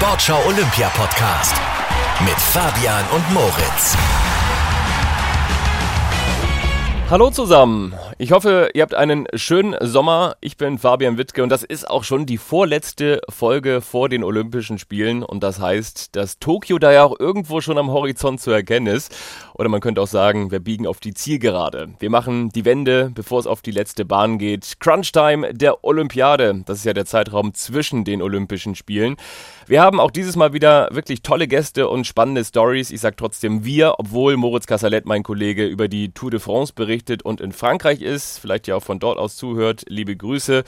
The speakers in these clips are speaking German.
Sportschau Olympia Podcast mit Fabian und Moritz. Hallo zusammen. Ich hoffe, ihr habt einen schönen Sommer. Ich bin Fabian Wittke und das ist auch schon die vorletzte Folge vor den Olympischen Spielen. Und das heißt, dass Tokio da ja auch irgendwo schon am Horizont zu erkennen ist. Oder man könnte auch sagen, wir biegen auf die Zielgerade. Wir machen die Wende, bevor es auf die letzte Bahn geht. Crunch-Time der Olympiade. Das ist ja der Zeitraum zwischen den Olympischen Spielen. Wir haben auch dieses Mal wieder wirklich tolle Gäste und spannende Stories. Ich sage trotzdem wir, obwohl Moritz Cassalet, mein Kollege, über die Tour de France berichtet und in Frankreich ist, vielleicht ja auch von dort aus zuhört. Liebe Grüße.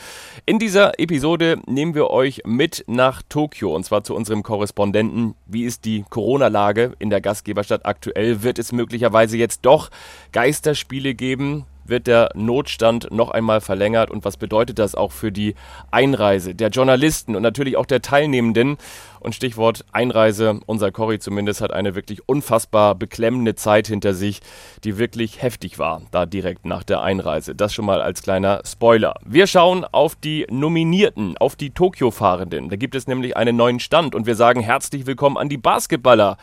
In dieser Episode nehmen wir euch mit nach Tokio und zwar zu unserem Korrespondenten. Wie ist die Corona-Lage in der Gastgeberstadt aktuell? Wird es möglicherweise jetzt doch Geisterspiele geben? Wird der Notstand noch einmal verlängert und was bedeutet das auch für die Einreise der Journalisten und natürlich auch der Teilnehmenden? Und Stichwort Einreise, unser Cory zumindest hat eine wirklich unfassbar beklemmende Zeit hinter sich, die wirklich heftig war, da direkt nach der Einreise. Das schon mal als kleiner Spoiler. Wir schauen auf die Nominierten, auf die Tokio-Fahrenden. Da gibt es nämlich einen neuen Stand und wir sagen herzlich willkommen an die Basketballer.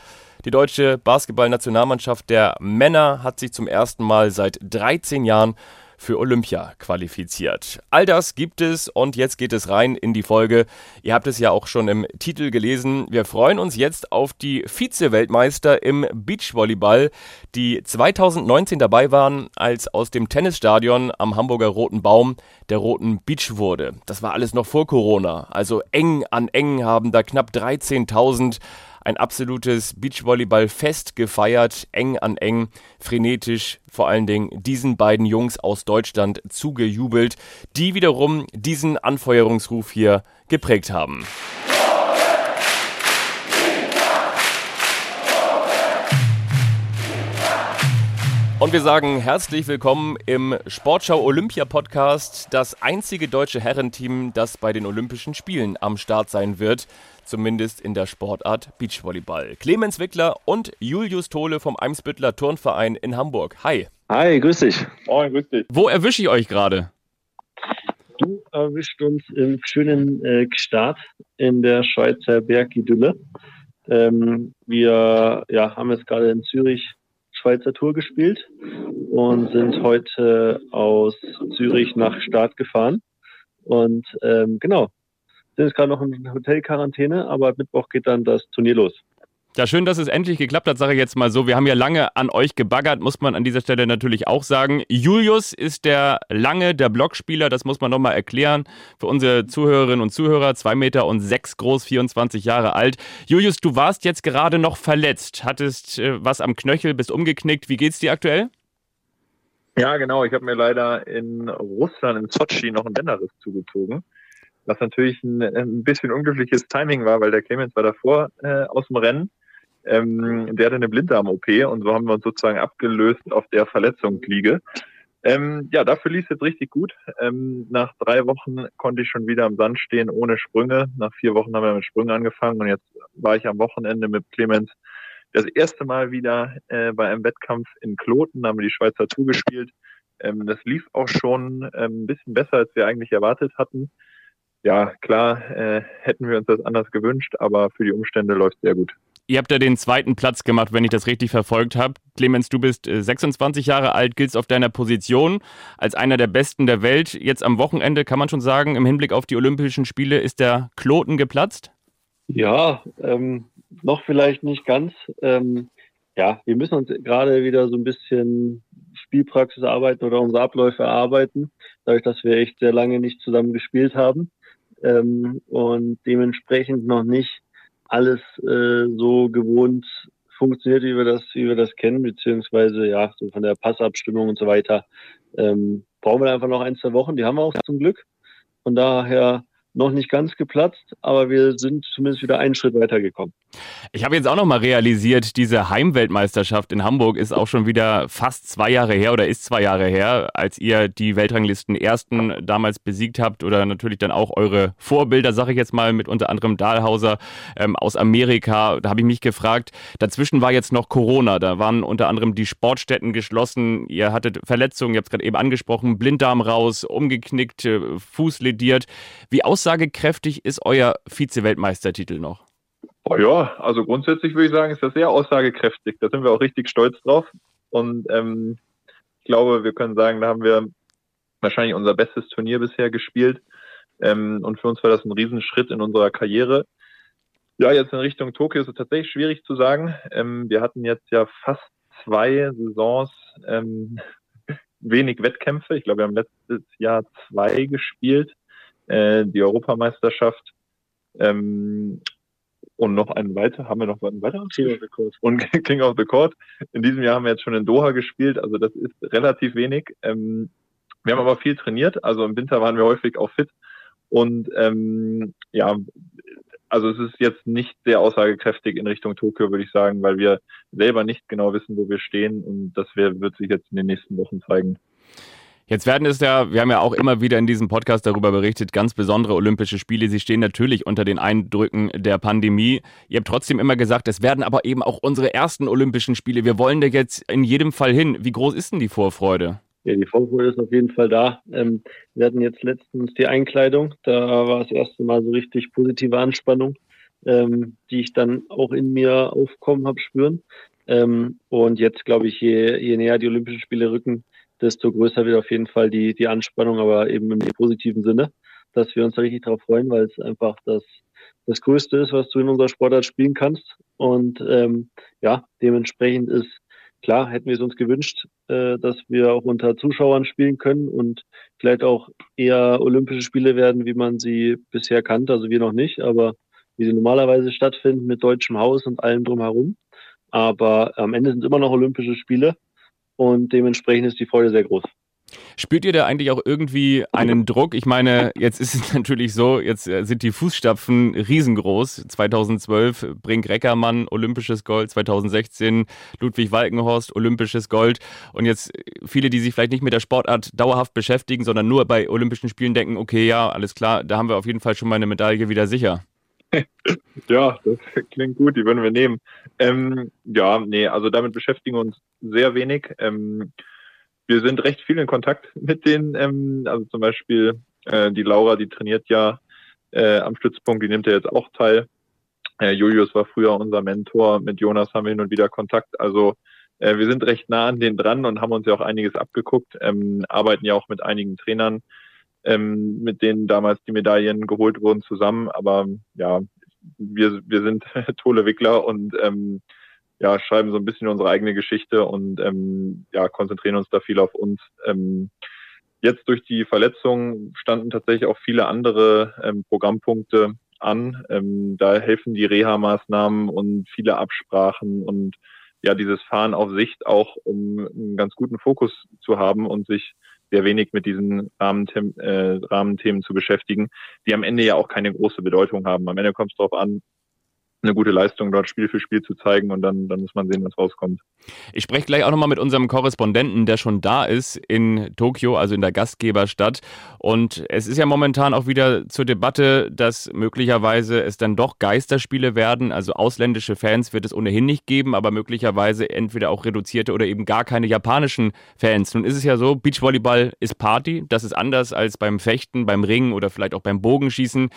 Die deutsche Basketballnationalmannschaft der Männer hat sich zum ersten Mal seit 13 Jahren für Olympia qualifiziert. All das gibt es und jetzt geht es rein in die Folge. Ihr habt es ja auch schon im Titel gelesen. Wir freuen uns jetzt auf die Vize-Weltmeister im Beachvolleyball, die 2019 dabei waren, als aus dem Tennisstadion am Hamburger Roten Baum der Roten Beach wurde. Das war alles noch vor Corona. Also eng an eng haben da knapp 13.000 ein absolutes Beachvolleyball-Fest gefeiert, eng an eng, frenetisch, vor allen Dingen diesen beiden Jungs aus Deutschland zugejubelt, die wiederum diesen Anfeuerungsruf hier geprägt haben. Und wir sagen herzlich willkommen im Sportschau Olympia Podcast, das einzige deutsche Herrenteam, das bei den Olympischen Spielen am Start sein wird zumindest in der Sportart Beachvolleyball. Clemens Wickler und Julius Tole vom Eimsbüttler Turnverein in Hamburg. Hi. Hi, grüß dich. Moin, grüß dich. Wo erwische ich euch gerade? Du erwischt uns im schönen äh, Start in der Schweizer Bergidylle. Ähm, wir ja, haben jetzt gerade in Zürich Schweizer Tour gespielt und sind heute aus Zürich nach Start gefahren. Und ähm, genau, sind jetzt gerade noch in Hotelquarantäne, aber Mittwoch geht dann das Turnier los. Ja, schön, dass es endlich geklappt hat, sage ich jetzt mal so. Wir haben ja lange an euch gebaggert, muss man an dieser Stelle natürlich auch sagen. Julius ist der lange, der Blockspieler, das muss man nochmal erklären für unsere Zuhörerinnen und Zuhörer. Zwei Meter und sechs groß, 24 Jahre alt. Julius, du warst jetzt gerade noch verletzt, hattest äh, was am Knöchel, bist umgeknickt. Wie geht's dir aktuell? Ja, genau. Ich habe mir leider in Russland, im Sochi, noch einen Bänderriss zugezogen was natürlich ein, ein bisschen unglückliches Timing war, weil der Clemens war davor äh, aus dem Rennen. Ähm, der hatte eine Blinddarm-OP und so haben wir uns sozusagen abgelöst auf der Verletzungsliege. Ähm, ja, dafür lief es jetzt richtig gut. Ähm, nach drei Wochen konnte ich schon wieder am Sand stehen ohne Sprünge. Nach vier Wochen haben wir mit Sprüngen angefangen und jetzt war ich am Wochenende mit Clemens das erste Mal wieder äh, bei einem Wettkampf in Kloten, haben wir die Schweizer zugespielt. Ähm, das lief auch schon ähm, ein bisschen besser, als wir eigentlich erwartet hatten ja, klar, äh, hätten wir uns das anders gewünscht, aber für die Umstände läuft es sehr gut. Ihr habt ja den zweiten Platz gemacht, wenn ich das richtig verfolgt habe. Clemens, du bist 26 äh, Jahre alt, giltst auf deiner Position als einer der Besten der Welt. Jetzt am Wochenende kann man schon sagen, im Hinblick auf die Olympischen Spiele ist der Kloten geplatzt? Ja, ähm, noch vielleicht nicht ganz. Ähm, ja, wir müssen uns gerade wieder so ein bisschen Spielpraxis arbeiten oder unsere Abläufe erarbeiten, dadurch, dass wir echt sehr lange nicht zusammen gespielt haben ähm, und dementsprechend noch nicht alles äh, so gewohnt funktioniert, wie wir das, wie wir das kennen, beziehungsweise ja, so von der Passabstimmung und so weiter. Ähm, brauchen wir einfach noch ein, zwei Wochen, die haben wir auch zum Glück. Von daher noch nicht ganz geplatzt, aber wir sind zumindest wieder einen Schritt weitergekommen. Ich habe jetzt auch noch mal realisiert, diese Heimweltmeisterschaft in Hamburg ist auch schon wieder fast zwei Jahre her oder ist zwei Jahre her, als ihr die Weltranglisten ersten damals besiegt habt oder natürlich dann auch eure Vorbilder, sage ich jetzt mal, mit unter anderem Dahlhauser ähm, aus Amerika. Da habe ich mich gefragt, dazwischen war jetzt noch Corona, da waren unter anderem die Sportstätten geschlossen, ihr hattet Verletzungen, ihr habt es gerade eben angesprochen, Blinddarm raus, umgeknickt, äh, Fuß lediert. Wie aus aussagekräftig ist euer Vize-Weltmeistertitel noch? Oh ja, also grundsätzlich würde ich sagen, ist das sehr aussagekräftig. Da sind wir auch richtig stolz drauf. Und ähm, ich glaube, wir können sagen, da haben wir wahrscheinlich unser bestes Turnier bisher gespielt. Ähm, und für uns war das ein Riesenschritt in unserer Karriere. Ja, jetzt in Richtung Tokio ist es tatsächlich schwierig zu sagen. Ähm, wir hatten jetzt ja fast zwei Saisons ähm, wenig Wettkämpfe. Ich glaube, wir haben letztes Jahr zwei gespielt. Äh, die Europameisterschaft ähm, und noch einen weiter. Haben wir noch einen weiteren? King of the Court. Und King of the Court. In diesem Jahr haben wir jetzt schon in Doha gespielt. Also das ist relativ wenig. Ähm, wir haben aber viel trainiert. Also im Winter waren wir häufig auch fit. Und ähm, ja, also es ist jetzt nicht sehr aussagekräftig in Richtung Tokio, würde ich sagen, weil wir selber nicht genau wissen, wo wir stehen. Und das wird sich jetzt in den nächsten Wochen zeigen. Jetzt werden es ja, wir haben ja auch immer wieder in diesem Podcast darüber berichtet, ganz besondere Olympische Spiele. Sie stehen natürlich unter den Eindrücken der Pandemie. Ihr habt trotzdem immer gesagt, es werden aber eben auch unsere ersten Olympischen Spiele. Wir wollen da jetzt in jedem Fall hin. Wie groß ist denn die Vorfreude? Ja, die Vorfreude ist auf jeden Fall da. Ähm, wir hatten jetzt letztens die Einkleidung. Da war das erste Mal so richtig positive Anspannung, ähm, die ich dann auch in mir aufkommen habe spüren. Ähm, und jetzt glaube ich, je, je näher die Olympischen Spiele rücken, desto größer wird auf jeden Fall die, die Anspannung, aber eben im positiven Sinne, dass wir uns da richtig drauf freuen, weil es einfach das, das Größte ist, was du in unserer Sportart spielen kannst. Und ähm, ja, dementsprechend ist klar, hätten wir es uns gewünscht, äh, dass wir auch unter Zuschauern spielen können und vielleicht auch eher Olympische Spiele werden, wie man sie bisher kannte, also wir noch nicht, aber wie sie normalerweise stattfinden mit deutschem Haus und allem drumherum. Aber am Ende sind es immer noch Olympische Spiele und dementsprechend ist die Freude sehr groß. Spürt ihr da eigentlich auch irgendwie einen Druck? Ich meine, jetzt ist es natürlich so, jetzt äh, sind die Fußstapfen riesengroß. 2012 Brink Reckermann, olympisches Gold, 2016 Ludwig Walkenhorst, olympisches Gold. Und jetzt äh, viele, die sich vielleicht nicht mit der Sportart dauerhaft beschäftigen, sondern nur bei Olympischen Spielen denken, okay, ja, alles klar, da haben wir auf jeden Fall schon mal eine Medaille wieder sicher. ja, das klingt gut, die würden wir nehmen. Ähm, ja, nee, also damit beschäftigen wir uns sehr wenig. Ähm, wir sind recht viel in Kontakt mit denen, ähm, also zum Beispiel äh, die Laura, die trainiert ja äh, am Stützpunkt, die nimmt ja jetzt auch teil. Äh, Julius war früher unser Mentor, mit Jonas haben wir hin und wieder Kontakt. Also äh, wir sind recht nah an denen dran und haben uns ja auch einiges abgeguckt, ähm, arbeiten ja auch mit einigen Trainern ähm, mit denen damals die Medaillen geholt wurden, zusammen. Aber ja, wir, wir sind tolle Wickler und ähm, ja, schreiben so ein bisschen unsere eigene Geschichte und ähm, ja, konzentrieren uns da viel auf uns. Ähm, jetzt durch die Verletzung standen tatsächlich auch viele andere ähm, Programmpunkte an. Ähm, da helfen die Reha-Maßnahmen und viele Absprachen und ja, dieses Fahren auf Sicht auch, um einen ganz guten Fokus zu haben und sich sehr wenig mit diesen Rahmenthemen, äh, Rahmenthemen zu beschäftigen, die am Ende ja auch keine große Bedeutung haben. Am Ende kommt es darauf an, eine gute Leistung dort Spiel für Spiel zu zeigen und dann, dann muss man sehen, was rauskommt. Ich spreche gleich auch nochmal mit unserem Korrespondenten, der schon da ist in Tokio, also in der Gastgeberstadt. Und es ist ja momentan auch wieder zur Debatte, dass möglicherweise es dann doch Geisterspiele werden. Also ausländische Fans wird es ohnehin nicht geben, aber möglicherweise entweder auch reduzierte oder eben gar keine japanischen Fans. Nun ist es ja so, Beachvolleyball ist Party. Das ist anders als beim Fechten, beim Ringen oder vielleicht auch beim Bogenschießen.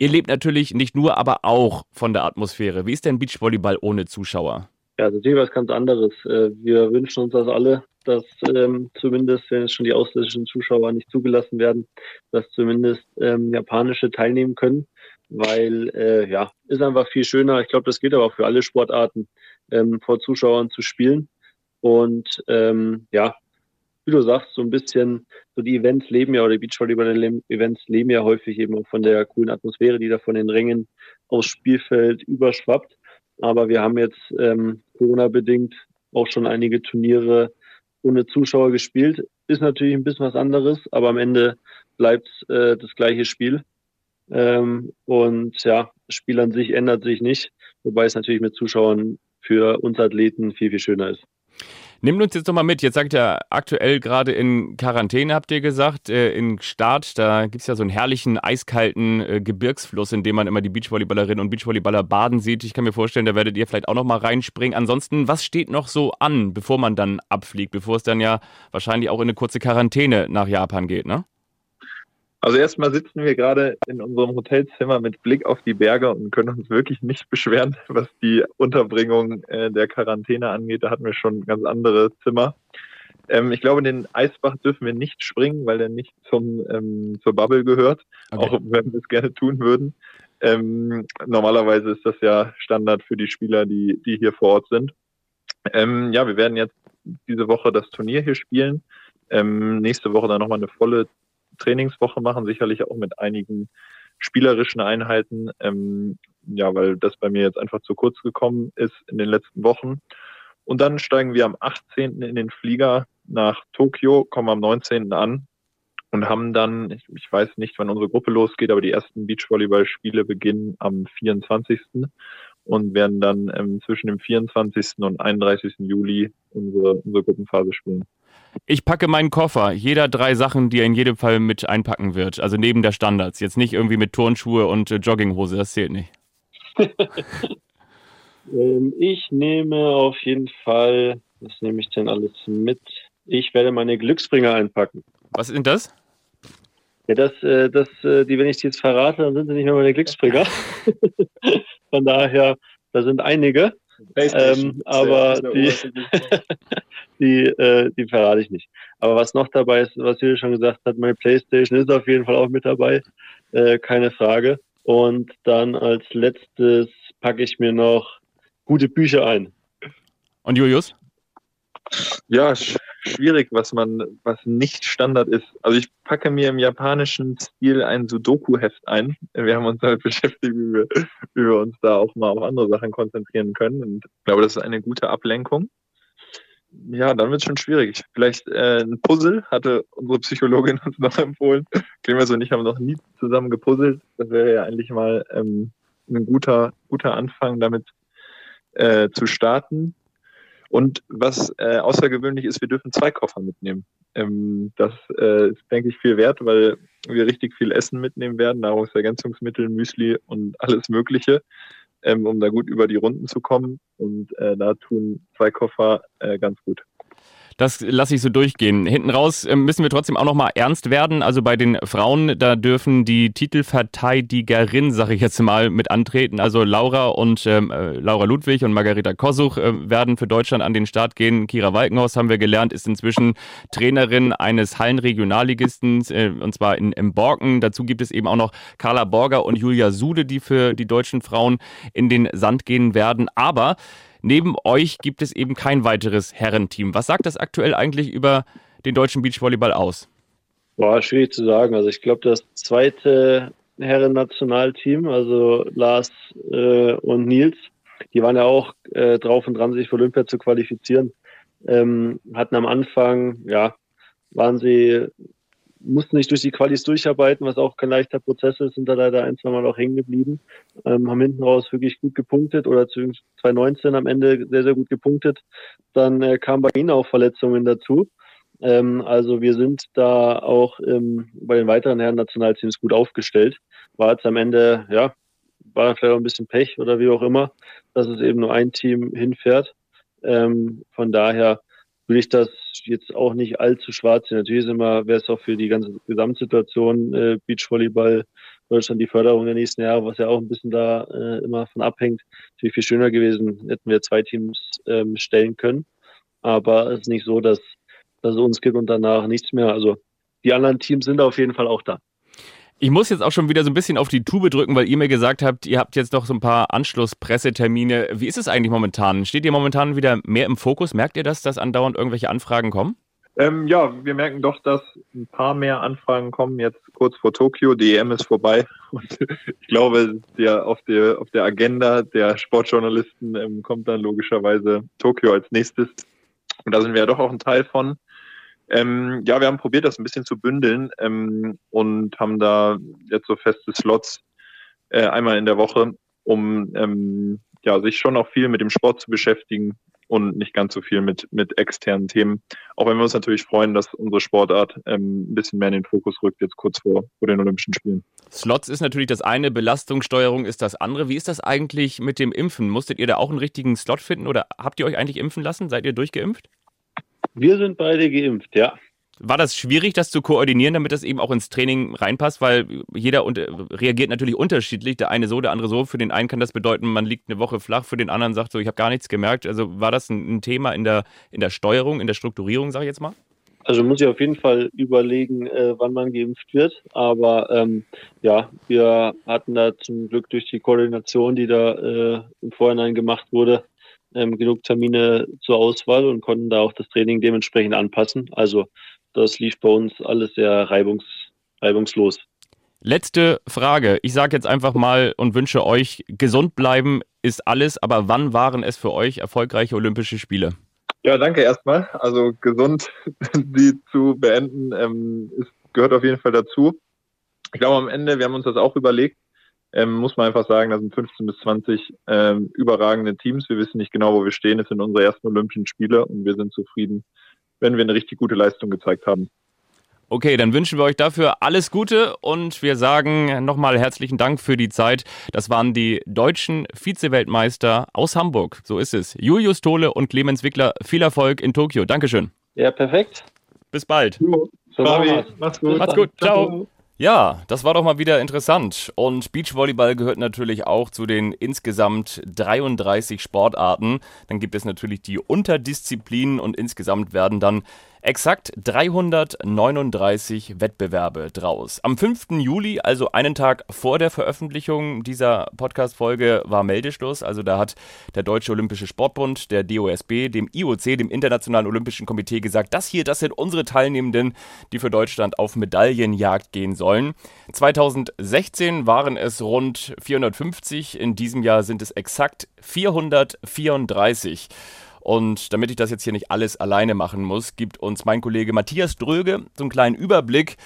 Ihr lebt natürlich nicht nur, aber auch von der Atmosphäre. Wie ist denn Beachvolleyball ohne Zuschauer? Ja, das ist was ganz anderes. Äh, wir wünschen uns das alle, dass ähm, zumindest, wenn jetzt schon die ausländischen Zuschauer nicht zugelassen werden, dass zumindest ähm, japanische teilnehmen können, weil äh, ja, ist einfach viel schöner. Ich glaube, das geht aber auch für alle Sportarten, ähm, vor Zuschauern zu spielen. Und ähm, ja, wie du sagst, so ein bisschen, so die Events leben ja, oder die Beachvolleyball-Events leben ja häufig eben auch von der coolen Atmosphäre, die da von den Rängen aus Spielfeld überschwappt. Aber wir haben jetzt ähm, Corona-bedingt auch schon einige Turniere ohne Zuschauer gespielt. Ist natürlich ein bisschen was anderes, aber am Ende bleibt äh, das gleiche Spiel. Ähm, und ja, das Spiel an sich ändert sich nicht, wobei es natürlich mit Zuschauern für uns Athleten viel, viel schöner ist. Nimmt uns jetzt nochmal mit. Jetzt sagt er aktuell gerade in Quarantäne, habt ihr gesagt, äh, in Start. Da gibt es ja so einen herrlichen, eiskalten äh, Gebirgsfluss, in dem man immer die Beachvolleyballerinnen und Beachvolleyballer baden sieht. Ich kann mir vorstellen, da werdet ihr vielleicht auch nochmal reinspringen. Ansonsten, was steht noch so an, bevor man dann abfliegt, bevor es dann ja wahrscheinlich auch in eine kurze Quarantäne nach Japan geht, ne? Also erstmal sitzen wir gerade in unserem Hotelzimmer mit Blick auf die Berge und können uns wirklich nicht beschweren, was die Unterbringung äh, der Quarantäne angeht. Da hatten wir schon ganz andere Zimmer. Ähm, ich glaube, den Eisbach dürfen wir nicht springen, weil der nicht zum, ähm, zur Bubble gehört, okay. auch wenn wir es gerne tun würden. Ähm, normalerweise ist das ja Standard für die Spieler, die, die hier vor Ort sind. Ähm, ja, wir werden jetzt diese Woche das Turnier hier spielen. Ähm, nächste Woche dann nochmal eine volle Trainingswoche machen, sicherlich auch mit einigen spielerischen Einheiten. Ähm, ja, weil das bei mir jetzt einfach zu kurz gekommen ist in den letzten Wochen. Und dann steigen wir am 18. in den Flieger nach Tokio, kommen am 19. an und haben dann, ich, ich weiß nicht, wann unsere Gruppe losgeht, aber die ersten Beachvolleyball-Spiele beginnen am 24. und werden dann ähm, zwischen dem 24. und 31. Juli unsere, unsere Gruppenphase spielen. Ich packe meinen Koffer, jeder drei Sachen, die er in jedem Fall mit einpacken wird. Also neben der Standards. Jetzt nicht irgendwie mit Turnschuhe und äh, Jogginghose, das zählt nicht. ähm, ich nehme auf jeden Fall, was nehme ich denn alles mit? Ich werde meine Glücksbringer einpacken. Was sind das? Ja, das, äh, das, äh, die, wenn ich die jetzt verrate, dann sind sie nicht mehr meine Glücksbringer. Von daher, da sind einige. Ähm, aber die, die, äh, die verrate ich nicht. Aber was noch dabei ist, was Julia schon gesagt hat, meine Playstation ist auf jeden Fall auch mit dabei, äh, keine Frage. Und dann als letztes packe ich mir noch gute Bücher ein. Und Julius? Ja, schwierig, was man, was nicht Standard ist. Also ich packe mir im japanischen Stil ein Sudoku-Heft ein. Wir haben uns damit beschäftigt, wie wir, wie wir uns da auch mal auf andere Sachen konzentrieren können. Und ich glaube, das ist eine gute Ablenkung. Ja, dann wird es schon schwierig. Vielleicht äh, ein Puzzle hatte unsere Psychologin uns noch empfohlen. Clemens und ich haben noch nie zusammen gepuzzelt. Das wäre ja eigentlich mal ähm, ein guter, guter Anfang, damit äh, zu starten. Und was äh, außergewöhnlich ist, wir dürfen zwei Koffer mitnehmen. Ähm, das äh, ist, denke ich, viel wert, weil wir richtig viel Essen mitnehmen werden, Nahrungsergänzungsmittel, Müsli und alles Mögliche, ähm, um da gut über die Runden zu kommen. Und äh, da tun zwei Koffer äh, ganz gut. Das lasse ich so durchgehen. Hinten raus ähm, müssen wir trotzdem auch noch mal ernst werden. Also bei den Frauen, da dürfen die Titelverteidigerin, sage ich jetzt mal, mit antreten. Also Laura und ähm, äh, Laura Ludwig und Margareta Kosuch äh, werden für Deutschland an den Start gehen. Kira Walkenhaus, haben wir gelernt, ist inzwischen Trainerin eines Hallenregionalligisten, äh, und zwar in, in Borken. Dazu gibt es eben auch noch Carla Borger und Julia Sude, die für die deutschen Frauen in den Sand gehen werden. Aber Neben euch gibt es eben kein weiteres Herrenteam. Was sagt das aktuell eigentlich über den deutschen Beachvolleyball aus? Boah, schwierig zu sagen. Also ich glaube, das zweite Herren-Nationalteam, also Lars äh, und Nils, die waren ja auch äh, drauf und dran, sich für Olympia zu qualifizieren. Ähm, hatten am Anfang, ja, waren sie mussten sich durch die Qualis durcharbeiten, was auch kein leichter Prozess ist, sind da leider ein, zwei Mal auch hängen geblieben, ähm, haben hinten raus wirklich gut gepunktet oder zu 2019 am Ende sehr, sehr gut gepunktet. Dann äh, kamen bei ihnen auch Verletzungen dazu. Ähm, also wir sind da auch ähm, bei den weiteren Herren Nationalteams gut aufgestellt. War jetzt am Ende, ja, war vielleicht auch ein bisschen Pech oder wie auch immer, dass es eben nur ein Team hinfährt. Ähm, von daher will ich das jetzt auch nicht allzu schwarz sehen. Natürlich ist immer, wäre es auch für die ganze Gesamtsituation äh, Beachvolleyball Deutschland die Förderung der nächsten Jahre, was ja auch ein bisschen da äh, immer von abhängt, natürlich viel schöner gewesen, hätten wir zwei Teams ähm, stellen können. Aber es ist nicht so, dass, dass es uns gibt und danach nichts mehr. Also die anderen Teams sind auf jeden Fall auch da. Ich muss jetzt auch schon wieder so ein bisschen auf die Tube drücken, weil ihr mir gesagt habt, ihr habt jetzt noch so ein paar Anschlusspressetermine. Wie ist es eigentlich momentan? Steht ihr momentan wieder mehr im Fokus? Merkt ihr das, dass andauernd irgendwelche Anfragen kommen? Ähm, ja, wir merken doch, dass ein paar mehr Anfragen kommen jetzt kurz vor Tokio. Die EM ist vorbei und ich glaube, der, auf, der, auf der Agenda der Sportjournalisten ähm, kommt dann logischerweise Tokio als nächstes. Und da sind wir ja doch auch ein Teil von. Ähm, ja, wir haben probiert, das ein bisschen zu bündeln ähm, und haben da jetzt so feste Slots äh, einmal in der Woche, um ähm, ja, sich schon auch viel mit dem Sport zu beschäftigen und nicht ganz so viel mit, mit externen Themen. Auch wenn wir uns natürlich freuen, dass unsere Sportart ähm, ein bisschen mehr in den Fokus rückt, jetzt kurz vor, vor den Olympischen Spielen. Slots ist natürlich das eine, Belastungssteuerung ist das andere. Wie ist das eigentlich mit dem Impfen? Musstet ihr da auch einen richtigen Slot finden oder habt ihr euch eigentlich impfen lassen? Seid ihr durchgeimpft? Wir sind beide geimpft, ja. War das schwierig, das zu koordinieren, damit das eben auch ins Training reinpasst? Weil jeder reagiert natürlich unterschiedlich. Der eine so, der andere so. Für den einen kann das bedeuten, man liegt eine Woche flach. Für den anderen sagt so, ich habe gar nichts gemerkt. Also war das ein, ein Thema in der, in der Steuerung, in der Strukturierung, sage ich jetzt mal? Also muss ich auf jeden Fall überlegen, äh, wann man geimpft wird. Aber ähm, ja, wir hatten da zum Glück durch die Koordination, die da äh, im Vorhinein gemacht wurde, ähm, genug Termine zur Auswahl und konnten da auch das Training dementsprechend anpassen. Also das lief bei uns alles sehr reibungs, reibungslos. Letzte Frage. Ich sage jetzt einfach mal und wünsche euch, gesund bleiben ist alles, aber wann waren es für euch erfolgreiche Olympische Spiele? Ja, danke erstmal. Also gesund die zu beenden, ähm, ist, gehört auf jeden Fall dazu. Ich glaube am Ende, wir haben uns das auch überlegt, ähm, muss man einfach sagen, das sind 15 bis 20 ähm, überragende Teams. Wir wissen nicht genau, wo wir stehen. Es sind unsere ersten Olympischen Spiele und wir sind zufrieden, wenn wir eine richtig gute Leistung gezeigt haben. Okay, dann wünschen wir euch dafür alles Gute und wir sagen nochmal herzlichen Dank für die Zeit. Das waren die deutschen Vize-Weltmeister aus Hamburg. So ist es. Julius Tole und Clemens Wickler. Viel Erfolg in Tokio. Dankeschön. Ja, perfekt. Bis bald. So, Fabi, mach's gut. Macht's gut. Ciao. Ja, das war doch mal wieder interessant. Und Beachvolleyball gehört natürlich auch zu den insgesamt 33 Sportarten. Dann gibt es natürlich die Unterdisziplinen und insgesamt werden dann exakt 339 Wettbewerbe draus. Am 5. Juli, also einen Tag vor der Veröffentlichung dieser Podcast-Folge, war Meldeschluss. Also da hat der Deutsche Olympische Sportbund, der DOSB, dem IOC, dem Internationalen Olympischen Komitee gesagt, das hier, das sind unsere Teilnehmenden, die für Deutschland auf Medaillenjagd gehen sollen. 2016 waren es rund 450, in diesem Jahr sind es exakt 434. Und damit ich das jetzt hier nicht alles alleine machen muss, gibt uns mein Kollege Matthias Dröge so einen kleinen Überblick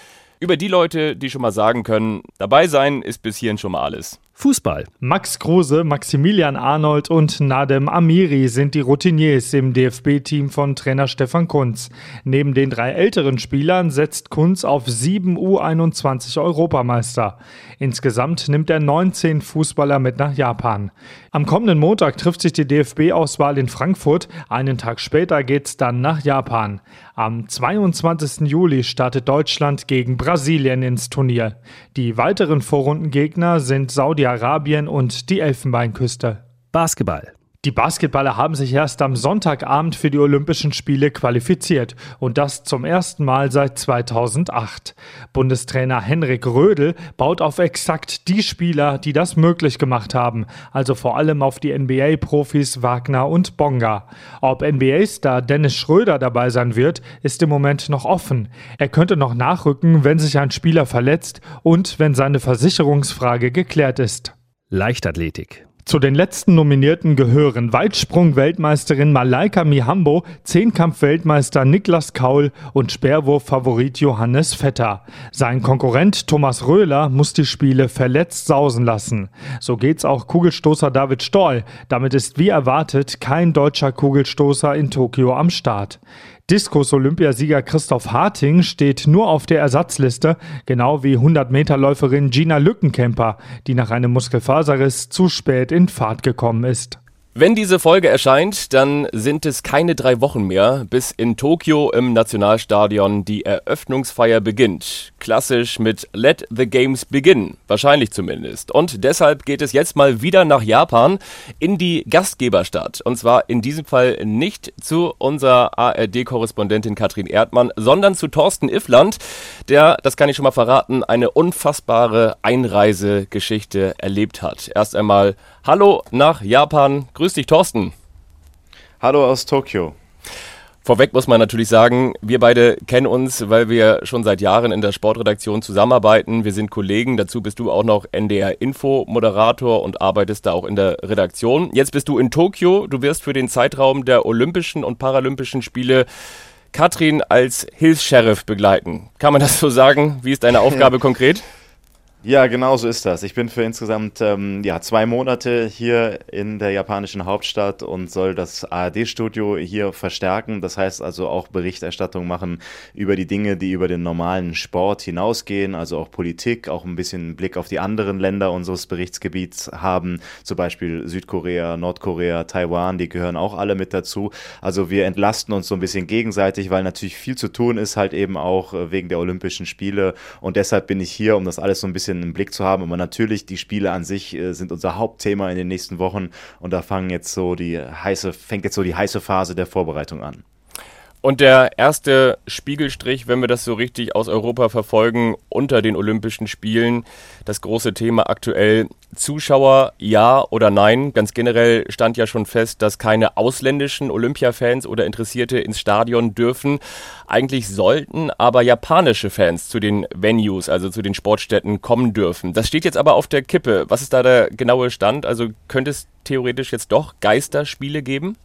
über die Leute, die schon mal sagen können, dabei sein ist bis hierhin schon mal alles. Fußball. Max Kruse, Maximilian Arnold und Nadem Amiri sind die Routiniers im DFB-Team von Trainer Stefan Kunz. Neben den drei älteren Spielern setzt Kunz auf sieben U21 Europameister. Insgesamt nimmt er 19 Fußballer mit nach Japan. Am kommenden Montag trifft sich die DFB-Auswahl in Frankfurt. Einen Tag später geht's dann nach Japan. Am 22. Juli startet Deutschland gegen Brasilien ins Turnier. Die weiteren Vorrundengegner sind Saudi-Arabien Saudi-Arabien und die Elfenbeinküste. Basketball. Die Basketballer haben sich erst am Sonntagabend für die Olympischen Spiele qualifiziert und das zum ersten Mal seit 2008. Bundestrainer Henrik Rödel baut auf exakt die Spieler, die das möglich gemacht haben, also vor allem auf die NBA-Profis Wagner und Bonga. Ob NBA-Star Dennis Schröder dabei sein wird, ist im Moment noch offen. Er könnte noch nachrücken, wenn sich ein Spieler verletzt und wenn seine Versicherungsfrage geklärt ist. Leichtathletik. Zu den letzten Nominierten gehören Weitsprung-Weltmeisterin Malaika Mihambo, Zehnkampf-Weltmeister Niklas Kaul und Speerwurf-Favorit Johannes Vetter. Sein Konkurrent Thomas Röhler muss die Spiele verletzt sausen lassen. So geht's auch Kugelstoßer David Stoll. Damit ist wie erwartet kein deutscher Kugelstoßer in Tokio am Start. Diskus-Olympiasieger Christoph Harting steht nur auf der Ersatzliste, genau wie 100-Meter-Läuferin Gina Lückenkämper, die nach einem Muskelfaserriss zu spät in Fahrt gekommen ist. Wenn diese Folge erscheint, dann sind es keine drei Wochen mehr, bis in Tokio im Nationalstadion die Eröffnungsfeier beginnt. Klassisch mit Let the Games Begin, wahrscheinlich zumindest. Und deshalb geht es jetzt mal wieder nach Japan in die Gastgeberstadt. Und zwar in diesem Fall nicht zu unserer ARD-Korrespondentin Katrin Erdmann, sondern zu Thorsten Iffland, der, das kann ich schon mal verraten, eine unfassbare Einreisegeschichte erlebt hat. Erst einmal Hallo nach Japan. Grüß dich, Thorsten. Hallo aus Tokio. Vorweg muss man natürlich sagen, wir beide kennen uns, weil wir schon seit Jahren in der Sportredaktion zusammenarbeiten. Wir sind Kollegen. Dazu bist du auch noch NDR-Info-Moderator und arbeitest da auch in der Redaktion. Jetzt bist du in Tokio. Du wirst für den Zeitraum der Olympischen und Paralympischen Spiele Katrin als Hilfs-Sheriff begleiten. Kann man das so sagen? Wie ist deine Aufgabe konkret? Ja, genau so ist das. Ich bin für insgesamt ähm, ja, zwei Monate hier in der japanischen Hauptstadt und soll das ARD-Studio hier verstärken. Das heißt also auch Berichterstattung machen über die Dinge, die über den normalen Sport hinausgehen, also auch Politik, auch ein bisschen Blick auf die anderen Länder unseres Berichtsgebiets haben, zum Beispiel Südkorea, Nordkorea, Taiwan, die gehören auch alle mit dazu. Also wir entlasten uns so ein bisschen gegenseitig, weil natürlich viel zu tun ist, halt eben auch äh, wegen der Olympischen Spiele. Und deshalb bin ich hier, um das alles so ein bisschen bisschen im Blick zu haben. Aber natürlich, die Spiele an sich äh, sind unser Hauptthema in den nächsten Wochen und da fangen jetzt so die heiße, fängt jetzt so die heiße Phase der Vorbereitung an. Und der erste Spiegelstrich, wenn wir das so richtig aus Europa verfolgen, unter den Olympischen Spielen, das große Thema aktuell, Zuschauer ja oder nein. Ganz generell stand ja schon fest, dass keine ausländischen Olympiafans oder Interessierte ins Stadion dürfen. Eigentlich sollten aber japanische Fans zu den Venues, also zu den Sportstätten kommen dürfen. Das steht jetzt aber auf der Kippe. Was ist da der genaue Stand? Also könnte es theoretisch jetzt doch Geisterspiele geben?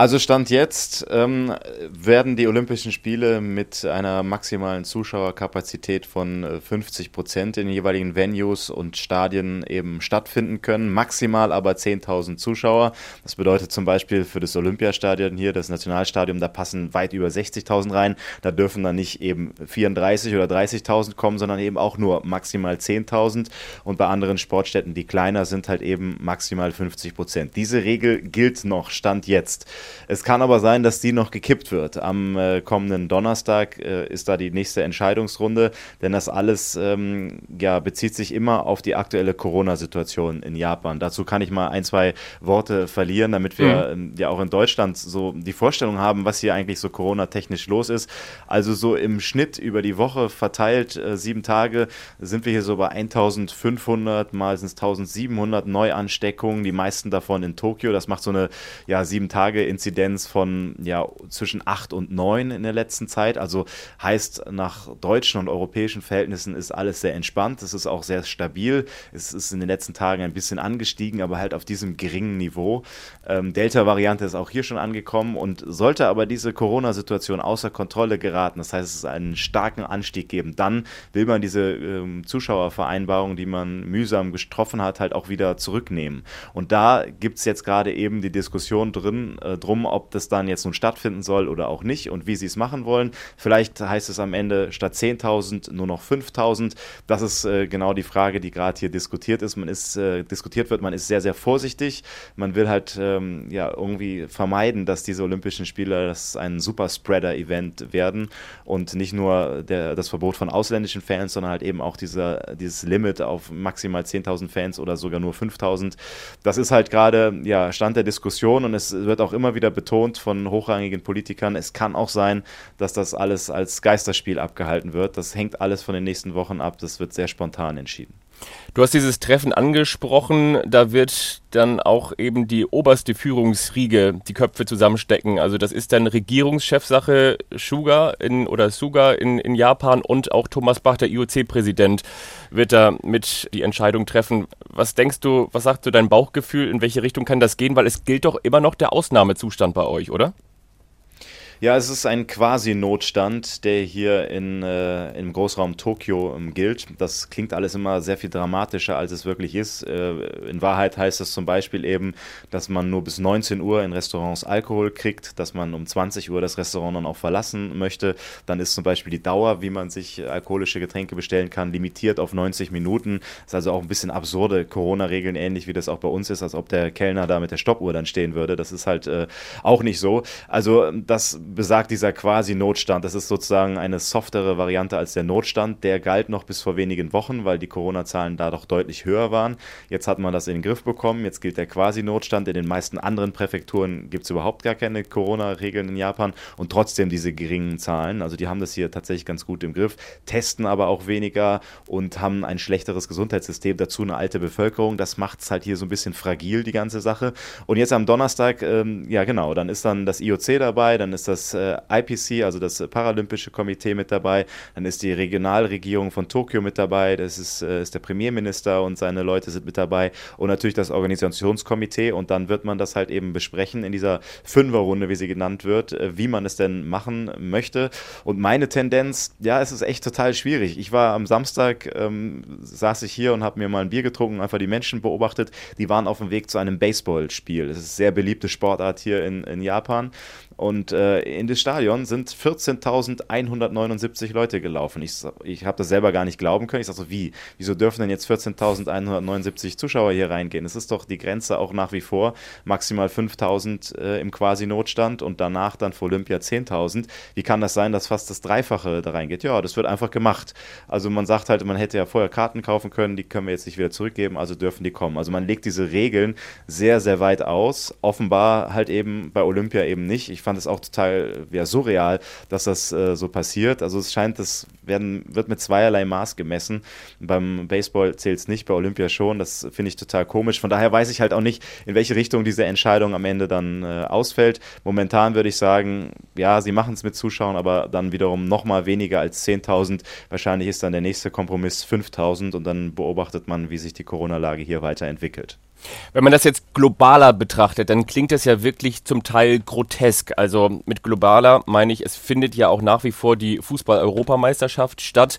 Also Stand jetzt ähm, werden die Olympischen Spiele mit einer maximalen Zuschauerkapazität von 50 äh, Prozent in den jeweiligen Venues und Stadien eben stattfinden können. Maximal aber 10.000 Zuschauer. Das bedeutet zum Beispiel für das Olympiastadion hier, das Nationalstadion, da passen weit über 60.000 rein. Da dürfen dann nicht eben 34 oder 30.000 kommen, sondern eben auch nur maximal 10.000. Und bei anderen Sportstätten, die kleiner sind, halt eben maximal 50 Prozent. Diese Regel gilt noch, Stand jetzt. Es kann aber sein, dass die noch gekippt wird. Am äh, kommenden Donnerstag äh, ist da die nächste Entscheidungsrunde, denn das alles ähm, ja, bezieht sich immer auf die aktuelle Corona-Situation in Japan. Dazu kann ich mal ein, zwei Worte verlieren, damit wir mhm. ähm, ja auch in Deutschland so die Vorstellung haben, was hier eigentlich so Corona-technisch los ist. Also so im Schnitt über die Woche verteilt, äh, sieben Tage, sind wir hier so bei 1500, mal sind es 1700 Neuansteckungen, die meisten davon in Tokio. Das macht so eine ja, sieben Tage in Inzidenz von ja, zwischen 8 und 9 in der letzten Zeit. Also heißt, nach deutschen und europäischen Verhältnissen ist alles sehr entspannt. Es ist auch sehr stabil. Es ist in den letzten Tagen ein bisschen angestiegen, aber halt auf diesem geringen Niveau. Ähm, Delta-Variante ist auch hier schon angekommen und sollte aber diese Corona-Situation außer Kontrolle geraten, das heißt, es einen starken Anstieg geben, dann will man diese ähm, Zuschauervereinbarung, die man mühsam getroffen hat, halt auch wieder zurücknehmen. Und da gibt es jetzt gerade eben die Diskussion drin, äh, drum, ob das dann jetzt nun stattfinden soll oder auch nicht und wie sie es machen wollen. Vielleicht heißt es am Ende statt 10.000 nur noch 5.000. Das ist äh, genau die Frage, die gerade hier diskutiert ist. Man ist äh, diskutiert wird, man ist sehr sehr vorsichtig. Man will halt ähm, ja irgendwie vermeiden, dass diese Olympischen Spiele das ein Superspreader-Event werden und nicht nur der, das Verbot von ausländischen Fans, sondern halt eben auch dieser, dieses Limit auf maximal 10.000 Fans oder sogar nur 5.000. Das ist halt gerade ja Stand der Diskussion und es wird auch immer wieder wieder betont von hochrangigen Politikern, es kann auch sein, dass das alles als Geisterspiel abgehalten wird. Das hängt alles von den nächsten Wochen ab. Das wird sehr spontan entschieden. Du hast dieses Treffen angesprochen, da wird dann auch eben die oberste Führungsriege die Köpfe zusammenstecken. Also das ist dann Regierungschefsache Suga in, oder Suga in, in Japan und auch Thomas Bach, der IOC-Präsident, wird da mit die Entscheidung treffen. Was denkst du, was sagt du dein Bauchgefühl, in welche Richtung kann das gehen? Weil es gilt doch immer noch der Ausnahmezustand bei euch, oder? Ja, es ist ein Quasi-Notstand, der hier in, äh, im Großraum Tokio ähm, gilt. Das klingt alles immer sehr viel dramatischer, als es wirklich ist. Äh, in Wahrheit heißt es zum Beispiel eben, dass man nur bis 19 Uhr in Restaurants Alkohol kriegt, dass man um 20 Uhr das Restaurant dann auch verlassen möchte. Dann ist zum Beispiel die Dauer, wie man sich alkoholische Getränke bestellen kann, limitiert auf 90 Minuten. Das ist also auch ein bisschen absurde Corona-Regeln, ähnlich wie das auch bei uns ist, als ob der Kellner da mit der Stoppuhr dann stehen würde. Das ist halt äh, auch nicht so. Also das besagt dieser quasi Notstand. Das ist sozusagen eine softere Variante als der Notstand. Der galt noch bis vor wenigen Wochen, weil die Corona-Zahlen da doch deutlich höher waren. Jetzt hat man das in den Griff bekommen. Jetzt gilt der quasi Notstand. In den meisten anderen Präfekturen gibt es überhaupt gar keine Corona-Regeln in Japan und trotzdem diese geringen Zahlen. Also die haben das hier tatsächlich ganz gut im Griff, testen aber auch weniger und haben ein schlechteres Gesundheitssystem. Dazu eine alte Bevölkerung. Das macht es halt hier so ein bisschen fragil, die ganze Sache. Und jetzt am Donnerstag, ähm, ja genau, dann ist dann das IOC dabei, dann ist das das äh, IPC, also das Paralympische Komitee mit dabei, dann ist die Regionalregierung von Tokio mit dabei, das ist, äh, ist der Premierminister und seine Leute sind mit dabei und natürlich das Organisationskomitee und dann wird man das halt eben besprechen in dieser Fünferrunde, wie sie genannt wird, äh, wie man es denn machen möchte. Und meine Tendenz, ja, es ist echt total schwierig. Ich war am Samstag, ähm, saß ich hier und habe mir mal ein Bier getrunken, einfach die Menschen beobachtet, die waren auf dem Weg zu einem Baseballspiel. Das ist eine sehr beliebte Sportart hier in, in Japan. Und äh, in das Stadion sind 14.179 Leute gelaufen. Ich, ich habe das selber gar nicht glauben können. Ich sage so, wie? Wieso dürfen denn jetzt 14.179 Zuschauer hier reingehen? Es ist doch die Grenze auch nach wie vor. Maximal 5.000 äh, im Quasi-Notstand und danach dann vor Olympia 10.000. Wie kann das sein, dass fast das Dreifache da reingeht? Ja, das wird einfach gemacht. Also man sagt halt, man hätte ja vorher Karten kaufen können, die können wir jetzt nicht wieder zurückgeben, also dürfen die kommen. Also man legt diese Regeln sehr, sehr weit aus. Offenbar halt eben bei Olympia eben nicht. Ich fand es auch total ja, surreal, dass das äh, so passiert. Also es scheint, das werden, wird mit zweierlei Maß gemessen. Beim Baseball zählt es nicht, bei Olympia schon. Das finde ich total komisch. Von daher weiß ich halt auch nicht, in welche Richtung diese Entscheidung am Ende dann äh, ausfällt. Momentan würde ich sagen, ja, sie machen es mit Zuschauern, aber dann wiederum nochmal weniger als 10.000. Wahrscheinlich ist dann der nächste Kompromiss 5.000 und dann beobachtet man, wie sich die Corona-Lage hier weiterentwickelt. Wenn man das jetzt globaler betrachtet, dann klingt das ja wirklich zum Teil grotesk. Also mit globaler meine ich, es findet ja auch nach wie vor die Fußball-Europameisterschaft statt.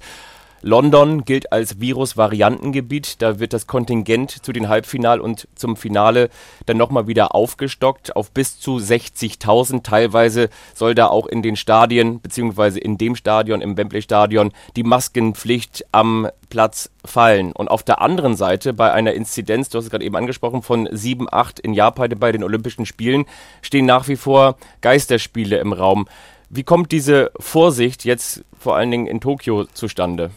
London gilt als Virus-Variantengebiet. Da wird das Kontingent zu den Halbfinal- und zum Finale dann nochmal wieder aufgestockt auf bis zu 60.000. Teilweise soll da auch in den Stadien, beziehungsweise in dem Stadion, im Wembley-Stadion, die Maskenpflicht am Platz fallen. Und auf der anderen Seite, bei einer Inzidenz, du hast es gerade eben angesprochen, von 7, 8 in Japan bei den Olympischen Spielen, stehen nach wie vor Geisterspiele im Raum. Wie kommt diese Vorsicht jetzt vor allen Dingen in Tokio zustande?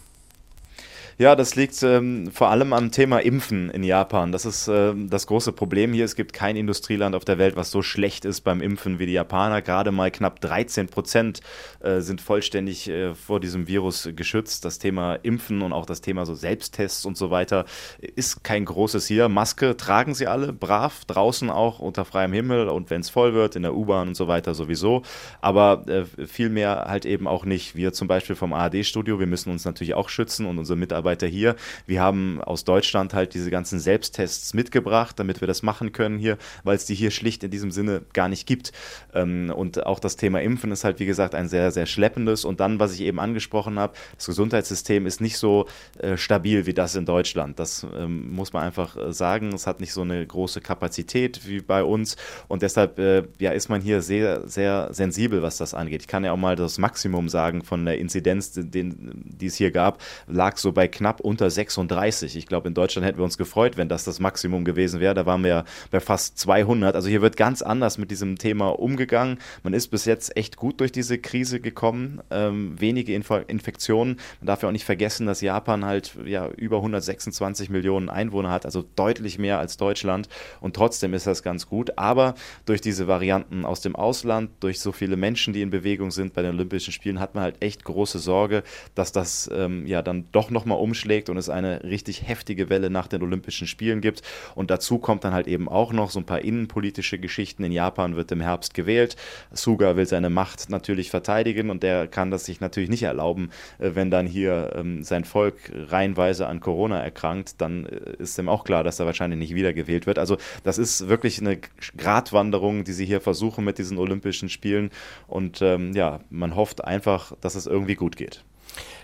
Ja, das liegt ähm, vor allem am Thema Impfen in Japan. Das ist äh, das große Problem hier. Es gibt kein Industrieland auf der Welt, was so schlecht ist beim Impfen wie die Japaner. Gerade mal knapp 13 Prozent äh, sind vollständig äh, vor diesem Virus geschützt. Das Thema Impfen und auch das Thema so Selbsttests und so weiter ist kein großes hier. Maske tragen sie alle brav, draußen auch unter freiem Himmel und wenn es voll wird, in der U-Bahn und so weiter sowieso. Aber äh, viel mehr halt eben auch nicht. Wir zum Beispiel vom ARD-Studio, wir müssen uns natürlich auch schützen und unsere Mitarbeiter Mitarbeiter hier. Wir haben aus Deutschland halt diese ganzen Selbsttests mitgebracht, damit wir das machen können hier, weil es die hier schlicht in diesem Sinne gar nicht gibt. Ähm, und auch das Thema Impfen ist halt, wie gesagt, ein sehr, sehr schleppendes. Und dann, was ich eben angesprochen habe, das Gesundheitssystem ist nicht so äh, stabil wie das in Deutschland. Das ähm, muss man einfach äh, sagen. Es hat nicht so eine große Kapazität wie bei uns. Und deshalb äh, ja, ist man hier sehr, sehr sensibel, was das angeht. Ich kann ja auch mal das Maximum sagen von der Inzidenz, den, die es hier gab, lag so bei knapp unter 36. Ich glaube, in Deutschland hätten wir uns gefreut, wenn das das Maximum gewesen wäre. Da waren wir ja bei fast 200. Also hier wird ganz anders mit diesem Thema umgegangen. Man ist bis jetzt echt gut durch diese Krise gekommen. Ähm, wenige Inf Infektionen. Man darf ja auch nicht vergessen, dass Japan halt ja über 126 Millionen Einwohner hat, also deutlich mehr als Deutschland. Und trotzdem ist das ganz gut. Aber durch diese Varianten aus dem Ausland, durch so viele Menschen, die in Bewegung sind bei den Olympischen Spielen, hat man halt echt große Sorge, dass das ähm, ja dann doch nochmal umschlägt und es eine richtig heftige Welle nach den Olympischen Spielen gibt. Und dazu kommt dann halt eben auch noch so ein paar innenpolitische Geschichten. In Japan wird im Herbst gewählt. Suga will seine Macht natürlich verteidigen und der kann das sich natürlich nicht erlauben, äh, wenn dann hier ähm, sein Volk reihenweise an Corona erkrankt, dann äh, ist ihm auch klar, dass er wahrscheinlich nicht wiedergewählt wird. Also das ist wirklich eine Gratwanderung, die sie hier versuchen mit diesen Olympischen Spielen. Und ähm, ja, man hofft einfach, dass es irgendwie gut geht.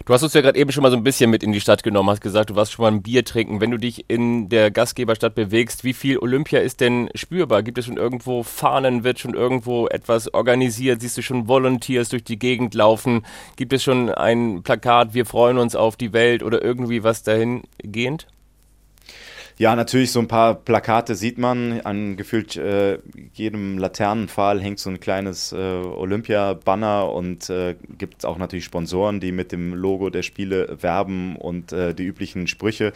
Du hast uns ja gerade eben schon mal so ein bisschen mit in die Stadt genommen, hast gesagt, du warst schon mal ein Bier trinken. Wenn du dich in der Gastgeberstadt bewegst, wie viel Olympia ist denn spürbar? Gibt es schon irgendwo Fahnen, wird schon irgendwo etwas organisiert? Siehst du schon Volunteers durch die Gegend laufen? Gibt es schon ein Plakat, wir freuen uns auf die Welt oder irgendwie was dahingehend? Ja, natürlich, so ein paar Plakate sieht man. An gefühlt äh, jedem Laternenpfahl hängt so ein kleines äh, Olympia-Banner und äh, gibt auch natürlich Sponsoren, die mit dem Logo der Spiele werben und äh, die üblichen Sprüche.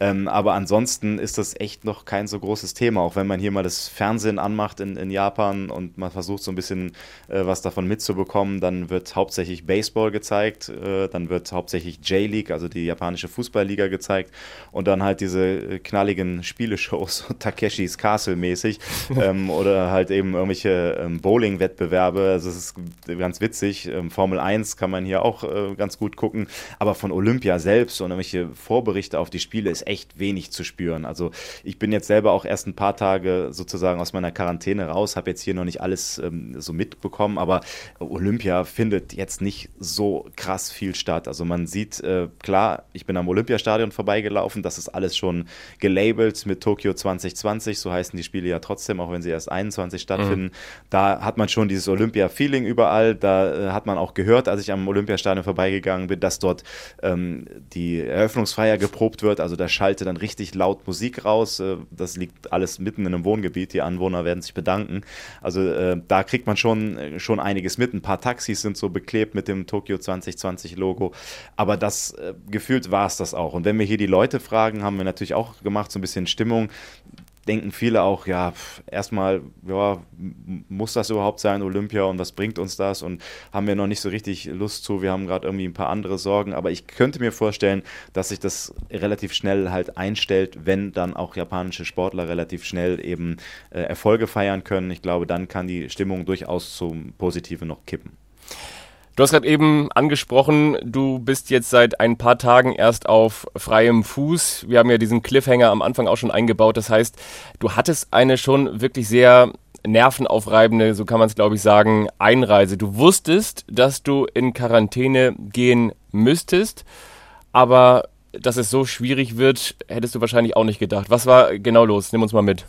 Ähm, aber ansonsten ist das echt noch kein so großes Thema, auch wenn man hier mal das Fernsehen anmacht in, in Japan und man versucht so ein bisschen äh, was davon mitzubekommen, dann wird hauptsächlich Baseball gezeigt, äh, dann wird hauptsächlich J-League, also die japanische Fußballliga gezeigt und dann halt diese knall einmaligen Spieleshows, Takeshis Castle mäßig, ähm, oder halt eben irgendwelche ähm, Bowling-Wettbewerbe. Also es ist ganz witzig. Ähm, Formel 1 kann man hier auch äh, ganz gut gucken, aber von Olympia selbst und irgendwelche Vorberichte auf die Spiele ist echt wenig zu spüren. Also ich bin jetzt selber auch erst ein paar Tage sozusagen aus meiner Quarantäne raus, habe jetzt hier noch nicht alles ähm, so mitbekommen, aber Olympia findet jetzt nicht so krass viel statt. Also man sieht, äh, klar, ich bin am Olympiastadion vorbeigelaufen, das ist alles schon gelabelt mit Tokio 2020, so heißen die Spiele ja trotzdem, auch wenn sie erst 21 stattfinden. Mhm. Da hat man schon dieses Olympia-Feeling überall, da äh, hat man auch gehört, als ich am Olympiastadion vorbeigegangen bin, dass dort ähm, die Eröffnungsfeier geprobt wird, also da schalte dann richtig laut Musik raus, äh, das liegt alles mitten in einem Wohngebiet, die Anwohner werden sich bedanken. Also äh, da kriegt man schon, äh, schon einiges mit, ein paar Taxis sind so beklebt mit dem Tokio 2020 Logo, aber das gefühlt war es das auch. Und wenn wir hier die Leute fragen, haben wir natürlich auch gemacht, so ein bisschen Stimmung denken viele auch, ja, erstmal, ja, muss das überhaupt sein, Olympia und was bringt uns das? Und haben wir noch nicht so richtig Lust zu. Wir haben gerade irgendwie ein paar andere Sorgen, aber ich könnte mir vorstellen, dass sich das relativ schnell halt einstellt, wenn dann auch japanische Sportler relativ schnell eben äh, Erfolge feiern können. Ich glaube, dann kann die Stimmung durchaus zum Positiven noch kippen. Du hast gerade eben angesprochen, du bist jetzt seit ein paar Tagen erst auf freiem Fuß. Wir haben ja diesen Cliffhanger am Anfang auch schon eingebaut. Das heißt, du hattest eine schon wirklich sehr nervenaufreibende, so kann man es glaube ich sagen, Einreise. Du wusstest, dass du in Quarantäne gehen müsstest, aber dass es so schwierig wird, hättest du wahrscheinlich auch nicht gedacht. Was war genau los? Nimm uns mal mit.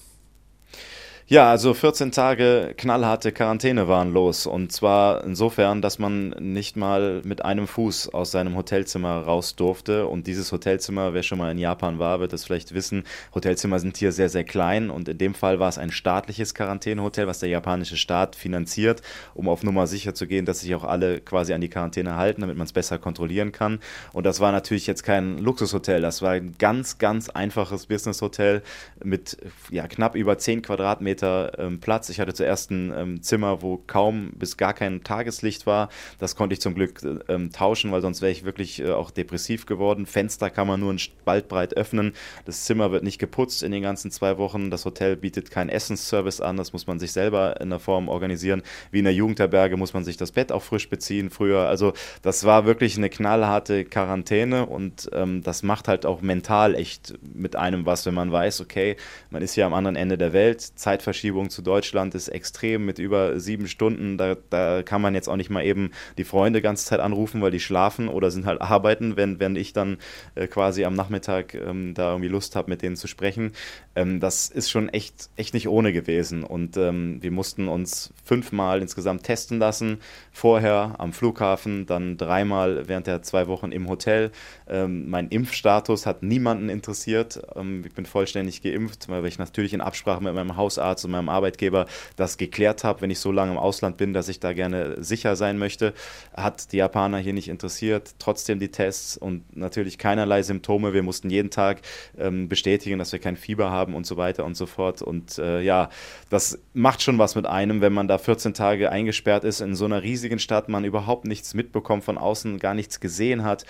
Ja, also 14 Tage knallharte Quarantäne waren los. Und zwar insofern, dass man nicht mal mit einem Fuß aus seinem Hotelzimmer raus durfte. Und dieses Hotelzimmer, wer schon mal in Japan war, wird das vielleicht wissen. Hotelzimmer sind hier sehr, sehr klein. Und in dem Fall war es ein staatliches Quarantänehotel, was der japanische Staat finanziert, um auf Nummer sicher zu gehen, dass sich auch alle quasi an die Quarantäne halten, damit man es besser kontrollieren kann. Und das war natürlich jetzt kein Luxushotel. Das war ein ganz, ganz einfaches Businesshotel mit ja, knapp über 10 Quadratmetern Meter ähm, Platz. Ich hatte zuerst ein ähm, Zimmer, wo kaum bis gar kein Tageslicht war. Das konnte ich zum Glück äh, ähm, tauschen, weil sonst wäre ich wirklich äh, auch depressiv geworden. Fenster kann man nur ein Spalt breit öffnen. Das Zimmer wird nicht geputzt in den ganzen zwei Wochen. Das Hotel bietet keinen Essensservice an. Das muss man sich selber in der Form organisieren. Wie in der Jugendherberge muss man sich das Bett auch frisch beziehen früher. Also das war wirklich eine knallharte Quarantäne und ähm, das macht halt auch mental echt mit einem was, wenn man weiß, okay, man ist hier am anderen Ende der Welt, Zeit Zeitverschiebung zu Deutschland ist extrem mit über sieben Stunden. Da, da kann man jetzt auch nicht mal eben die Freunde ganze Zeit anrufen, weil die schlafen oder sind halt arbeiten, wenn, wenn ich dann äh, quasi am Nachmittag ähm, da irgendwie Lust habe, mit denen zu sprechen. Ähm, das ist schon echt, echt nicht ohne gewesen. Und ähm, wir mussten uns fünfmal insgesamt testen lassen. Vorher am Flughafen, dann dreimal während der zwei Wochen im Hotel. Ähm, mein Impfstatus hat niemanden interessiert. Ähm, ich bin vollständig geimpft, weil ich natürlich in Absprache mit meinem Hausarzt zu meinem Arbeitgeber das geklärt habe, wenn ich so lange im Ausland bin, dass ich da gerne sicher sein möchte. Hat die Japaner hier nicht interessiert. Trotzdem die Tests und natürlich keinerlei Symptome. Wir mussten jeden Tag ähm, bestätigen, dass wir kein Fieber haben und so weiter und so fort. Und äh, ja, das macht schon was mit einem, wenn man da 14 Tage eingesperrt ist in so einer riesigen Stadt, man überhaupt nichts mitbekommt von außen, gar nichts gesehen hat.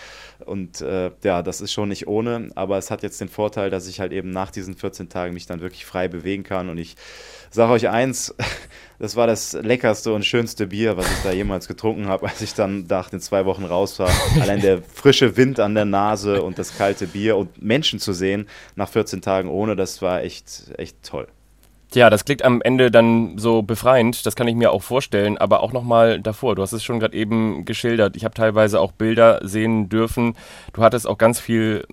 Und äh, ja, das ist schon nicht ohne. Aber es hat jetzt den Vorteil, dass ich halt eben nach diesen 14 Tagen mich dann wirklich frei bewegen kann und ich sage euch eins, das war das leckerste und schönste Bier, was ich da jemals getrunken habe, als ich dann nach den zwei Wochen raus war. Allein der frische Wind an der Nase und das kalte Bier und Menschen zu sehen nach 14 Tagen ohne, das war echt, echt toll. Tja, das klingt am Ende dann so befreiend, das kann ich mir auch vorstellen, aber auch nochmal davor, du hast es schon gerade eben geschildert, ich habe teilweise auch Bilder sehen dürfen, du hattest auch ganz viel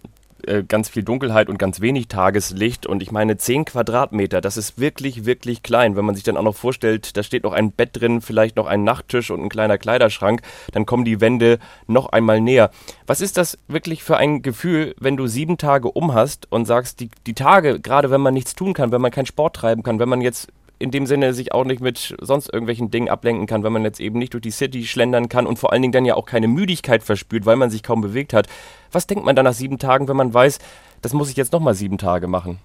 äh, ganz viel Dunkelheit und ganz wenig Tageslicht. Und ich meine, 10 Quadratmeter, das ist wirklich, wirklich klein. Wenn man sich dann auch noch vorstellt, da steht noch ein Bett drin, vielleicht noch ein Nachttisch und ein kleiner Kleiderschrank, dann kommen die Wände noch einmal näher. Was ist das wirklich für ein Gefühl, wenn du sieben Tage um hast und sagst, die, die Tage, gerade wenn man nichts tun kann, wenn man keinen Sport treiben kann, wenn man jetzt in dem Sinne sich auch nicht mit sonst irgendwelchen Dingen ablenken kann, wenn man jetzt eben nicht durch die City schlendern kann und vor allen Dingen dann ja auch keine Müdigkeit verspürt, weil man sich kaum bewegt hat. Was denkt man dann nach sieben Tagen, wenn man weiß, das muss ich jetzt nochmal sieben Tage machen?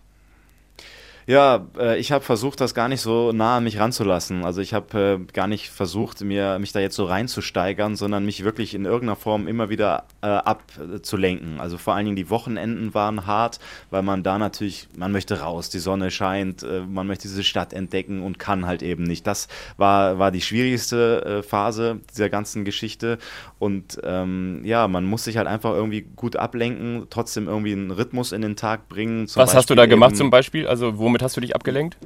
Ja, äh, ich habe versucht, das gar nicht so nah an mich ranzulassen. Also ich habe äh, gar nicht versucht, mir mich da jetzt so reinzusteigern, sondern mich wirklich in irgendeiner Form immer wieder äh, abzulenken. Also vor allen Dingen die Wochenenden waren hart, weil man da natürlich, man möchte raus, die Sonne scheint, äh, man möchte diese Stadt entdecken und kann halt eben nicht. Das war, war die schwierigste äh, Phase dieser ganzen Geschichte. Und ähm, ja, man muss sich halt einfach irgendwie gut ablenken, trotzdem irgendwie einen Rhythmus in den Tag bringen. Was Beispiel hast du da gemacht zum Beispiel? Also womit Womit hast du dich abgelenkt?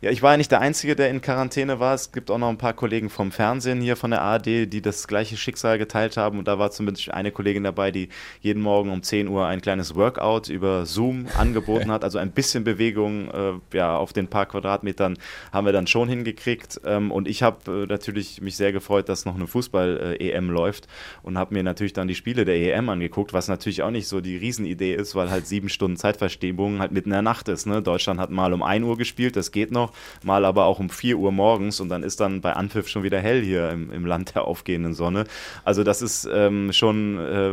Ja, ich war ja nicht der Einzige, der in Quarantäne war. Es gibt auch noch ein paar Kollegen vom Fernsehen hier von der ARD, die das gleiche Schicksal geteilt haben. Und da war zumindest eine Kollegin dabei, die jeden Morgen um 10 Uhr ein kleines Workout über Zoom angeboten hat. Also ein bisschen Bewegung äh, ja, auf den paar Quadratmetern haben wir dann schon hingekriegt. Ähm, und ich habe äh, natürlich mich sehr gefreut, dass noch eine Fußball-EM läuft und habe mir natürlich dann die Spiele der EM angeguckt, was natürlich auch nicht so die Riesenidee ist, weil halt sieben Stunden Zeitverstrebung halt mitten in der Nacht ist. Ne? Deutschland hat mal um 1 Uhr gespielt, das geht noch noch, mal aber auch um 4 Uhr morgens und dann ist dann bei Anpfiff schon wieder hell hier im, im Land der aufgehenden Sonne. Also das ist ähm, schon äh,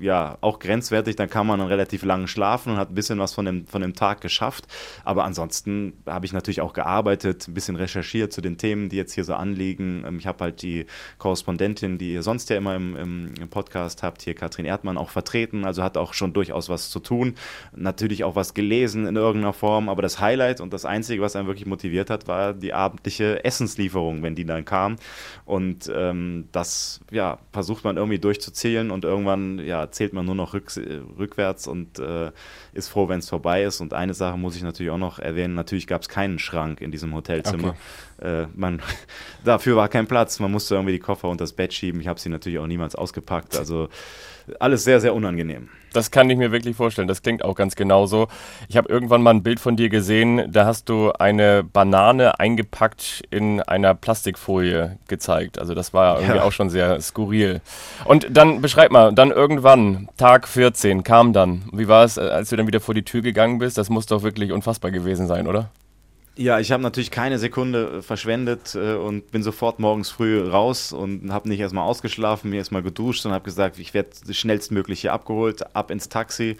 ja auch grenzwertig, dann kann man dann relativ lang schlafen und hat ein bisschen was von dem, von dem Tag geschafft. Aber ansonsten habe ich natürlich auch gearbeitet, ein bisschen recherchiert zu den Themen, die jetzt hier so anliegen. Ähm, ich habe halt die Korrespondentin, die ihr sonst ja immer im, im, Podcast habt, hier Katrin Erdmann auch vertreten, also hat auch schon durchaus was zu tun. Natürlich auch was gelesen in irgendeiner Form, aber das Highlight und das Einzige, was einen wirklich motiviert hat, war die abendliche Essenslieferung, wenn die dann kam. Und ähm, das ja, versucht man irgendwie durchzuzählen und irgendwann ja, zählt man nur noch rück, rückwärts und äh, ist froh, wenn es vorbei ist. Und eine Sache muss ich natürlich auch noch erwähnen: natürlich gab es keinen Schrank in diesem Hotelzimmer. Okay. Äh, man, dafür war kein Platz. Man musste irgendwie die Koffer unter das Bett schieben. Ich habe sie natürlich auch niemals ausgepackt. Also alles sehr, sehr unangenehm. Das kann ich mir wirklich vorstellen. Das klingt auch ganz genauso. Ich habe irgendwann mal ein Bild von dir gesehen. Da hast du eine Banane eingepackt in einer Plastikfolie gezeigt. Also das war irgendwie ja. auch schon sehr skurril. Und dann beschreib mal, dann irgendwann, Tag 14, kam dann. Wie war es, als du dann wieder vor die Tür gegangen bist? Das muss doch wirklich unfassbar gewesen sein, oder? Ja, ich habe natürlich keine Sekunde äh, verschwendet äh, und bin sofort morgens früh raus und habe nicht erstmal ausgeschlafen, mir erstmal geduscht und habe gesagt, ich werde schnellstmöglich hier abgeholt, ab ins Taxi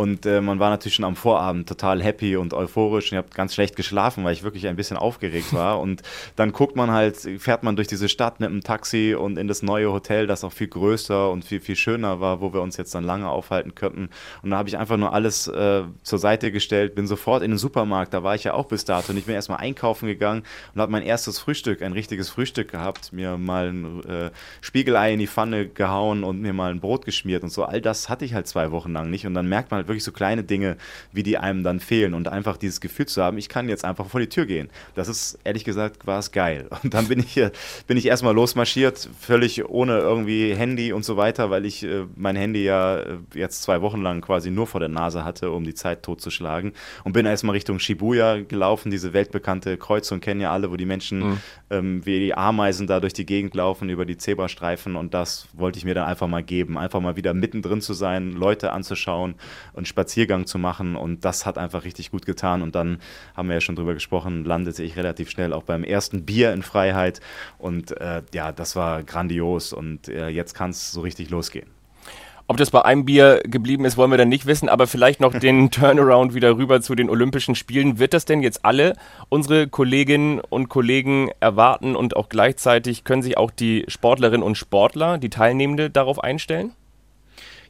und äh, man war natürlich schon am Vorabend total happy und euphorisch. Ich habe ganz schlecht geschlafen, weil ich wirklich ein bisschen aufgeregt war. Und dann guckt man halt, fährt man durch diese Stadt mit einem Taxi und in das neue Hotel, das auch viel größer und viel, viel schöner war, wo wir uns jetzt dann lange aufhalten könnten. Und da habe ich einfach nur alles äh, zur Seite gestellt, bin sofort in den Supermarkt, da war ich ja auch bis dato. Und ich bin erstmal einkaufen gegangen und habe mein erstes Frühstück, ein richtiges Frühstück gehabt, mir mal ein äh, Spiegelei in die Pfanne gehauen und mir mal ein Brot geschmiert und so. All das hatte ich halt zwei Wochen lang nicht. Und dann merkt man halt wirklich so kleine Dinge, wie die einem dann fehlen und einfach dieses Gefühl zu haben, ich kann jetzt einfach vor die Tür gehen. Das ist, ehrlich gesagt, war es geil. Und dann bin ich, bin ich erstmal losmarschiert, völlig ohne irgendwie Handy und so weiter, weil ich äh, mein Handy ja äh, jetzt zwei Wochen lang quasi nur vor der Nase hatte, um die Zeit totzuschlagen und bin erstmal Richtung Shibuya gelaufen, diese weltbekannte Kreuzung kennen ja alle, wo die Menschen mhm. ähm, wie die Ameisen da durch die Gegend laufen, über die Zebrastreifen und das wollte ich mir dann einfach mal geben, einfach mal wieder mittendrin zu sein, Leute anzuschauen und Spaziergang zu machen und das hat einfach richtig gut getan und dann haben wir ja schon drüber gesprochen, landete ich relativ schnell auch beim ersten Bier in Freiheit und äh, ja, das war grandios und äh, jetzt kann es so richtig losgehen. Ob das bei einem Bier geblieben ist, wollen wir dann nicht wissen, aber vielleicht noch den Turnaround wieder rüber zu den Olympischen Spielen. Wird das denn jetzt alle unsere Kolleginnen und Kollegen erwarten und auch gleichzeitig können sich auch die Sportlerinnen und Sportler, die Teilnehmende, darauf einstellen?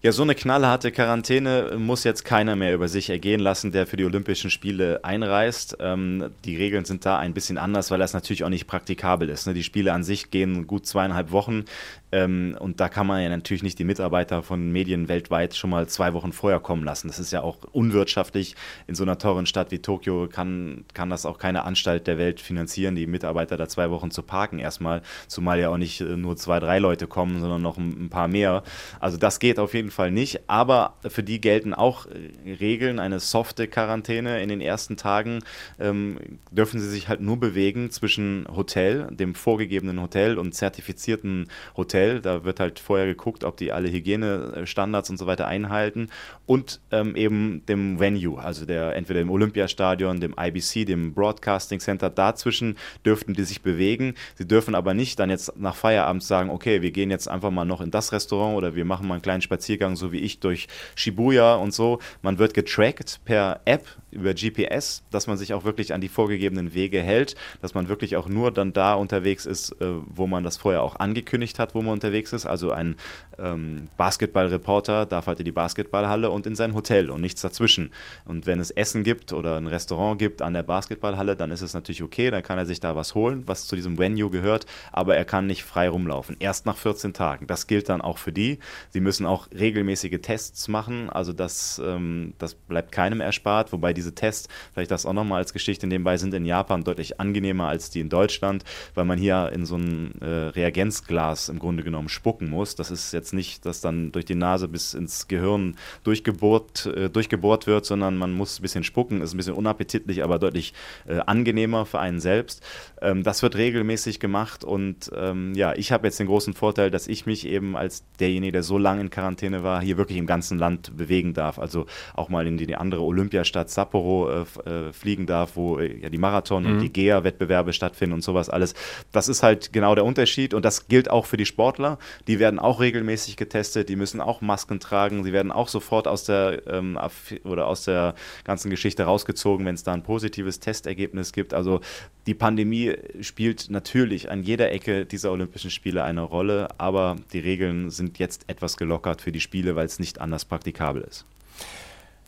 Ja, so eine knallharte Quarantäne muss jetzt keiner mehr über sich ergehen lassen, der für die Olympischen Spiele einreist. Ähm, die Regeln sind da ein bisschen anders, weil das natürlich auch nicht praktikabel ist. Ne? Die Spiele an sich gehen gut zweieinhalb Wochen. Ähm, und da kann man ja natürlich nicht die Mitarbeiter von Medien weltweit schon mal zwei Wochen vorher kommen lassen. Das ist ja auch unwirtschaftlich. In so einer teuren Stadt wie Tokio kann, kann das auch keine Anstalt der Welt finanzieren, die Mitarbeiter da zwei Wochen zu parken erstmal. Zumal ja auch nicht äh, nur zwei, drei Leute kommen, sondern noch ein, paar mehr. Also das geht auf jeden Fall nicht. Aber für die gelten auch äh, Regeln. Eine softe Quarantäne in den ersten Tagen ähm, dürfen sie sich halt nur bewegen zwischen Hotel, dem vorgegebenen Hotel und zertifizierten Hotel. Da wird halt vorher geguckt, ob die alle Hygienestandards und so weiter einhalten. Und ähm, eben dem Venue, also der entweder dem Olympiastadion, dem IBC, dem Broadcasting Center. Dazwischen dürften die sich bewegen. Sie dürfen aber nicht dann jetzt nach Feierabend sagen, okay, wir gehen jetzt einfach mal noch in das Restaurant oder wir machen mal einen kleinen Spaziergang, so wie ich durch Shibuya und so. Man wird getrackt per App über GPS, dass man sich auch wirklich an die vorgegebenen Wege hält, dass man wirklich auch nur dann da unterwegs ist, äh, wo man das vorher auch angekündigt hat, wo man unterwegs ist. Also ein ähm, Basketballreporter darf halt in die Basketballhalle und in sein Hotel und nichts dazwischen. Und wenn es Essen gibt oder ein Restaurant gibt an der Basketballhalle, dann ist es natürlich okay, dann kann er sich da was holen, was zu diesem Venue gehört, aber er kann nicht frei rumlaufen. Erst nach 14 Tagen. Das gilt dann auch für die. Sie müssen auch regelmäßige Tests machen, also das, ähm, das bleibt keinem erspart, wobei diese Tests, vielleicht das auch nochmal als Geschichte nebenbei, sind in Japan deutlich angenehmer als die in Deutschland, weil man hier in so ein äh, Reagenzglas im Grunde genommen spucken muss. Das ist jetzt nicht, dass dann durch die Nase bis ins Gehirn durchgebohrt, äh, durchgebohrt wird, sondern man muss ein bisschen spucken, ist ein bisschen unappetitlich, aber deutlich äh, angenehmer für einen selbst. Ähm, das wird regelmäßig gemacht und ähm, ja, ich habe jetzt den großen Vorteil, dass ich mich eben als derjenige, der so lange in Quarantäne war, hier wirklich im ganzen Land bewegen darf. Also auch mal in die andere Olympiastadt Sapporo äh, äh, fliegen darf, wo äh, ja die Marathon mhm. und die GEA-Wettbewerbe stattfinden und sowas alles. Das ist halt genau der Unterschied und das gilt auch für die Sportler. Die werden auch regelmäßig getestet, die müssen auch Masken tragen, sie werden auch sofort aus der ähm, oder aus der ganzen Geschichte rausgezogen, wenn es da ein positives Testergebnis gibt. Also die Pandemie spielt natürlich an jeder Ecke dieser Olympischen Spiele eine Rolle, aber die Regeln sind jetzt etwas gelockert für die Spiele, weil es nicht anders praktikabel ist.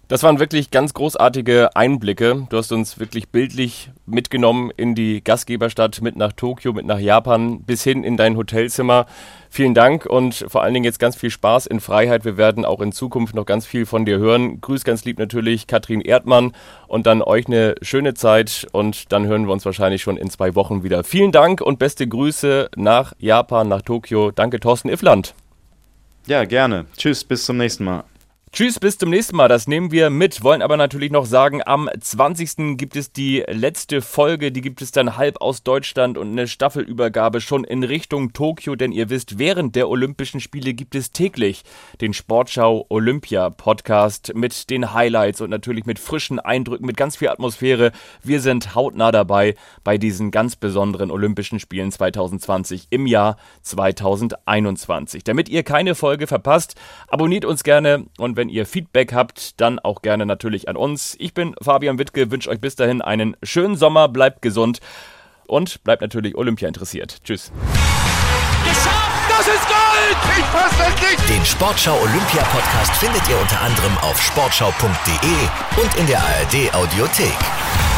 Das waren wirklich ganz großartige Einblicke. Du hast uns wirklich bildlich mitgenommen in die Gastgeberstadt, mit nach Tokio, mit nach Japan, bis hin in dein Hotelzimmer. Vielen Dank und vor allen Dingen jetzt ganz viel Spaß in Freiheit. Wir werden auch in Zukunft noch ganz viel von dir hören. Grüß ganz lieb natürlich Katrin Erdmann und dann euch eine schöne Zeit und dann hören wir uns wahrscheinlich schon in zwei Wochen wieder. Vielen Dank und beste Grüße nach Japan, nach Tokio. Danke, Thorsten Iffland. Ja, gerne. Tschüss, bis zum nächsten Mal. Tschüss, bis zum nächsten Mal. Das nehmen wir mit. Wollen aber natürlich noch sagen, am 20. gibt es die letzte Folge. Die gibt es dann halb aus Deutschland und eine Staffelübergabe schon in Richtung Tokio. Denn ihr wisst, während der Olympischen Spiele gibt es täglich den Sportschau Olympia Podcast mit den Highlights und natürlich mit frischen Eindrücken, mit ganz viel Atmosphäre. Wir sind hautnah dabei bei diesen ganz besonderen Olympischen Spielen 2020 im Jahr 2021. Damit ihr keine Folge verpasst, abonniert uns gerne und wenn wenn ihr Feedback habt, dann auch gerne natürlich an uns. Ich bin Fabian Wittke, wünsche euch bis dahin einen schönen Sommer, bleibt gesund und bleibt natürlich Olympia interessiert. Tschüss. Geschafft! Das ist Gold! Ich fasse das nicht! Den Sportschau Olympia Podcast findet ihr unter anderem auf sportschau.de und in der ARD Audiothek.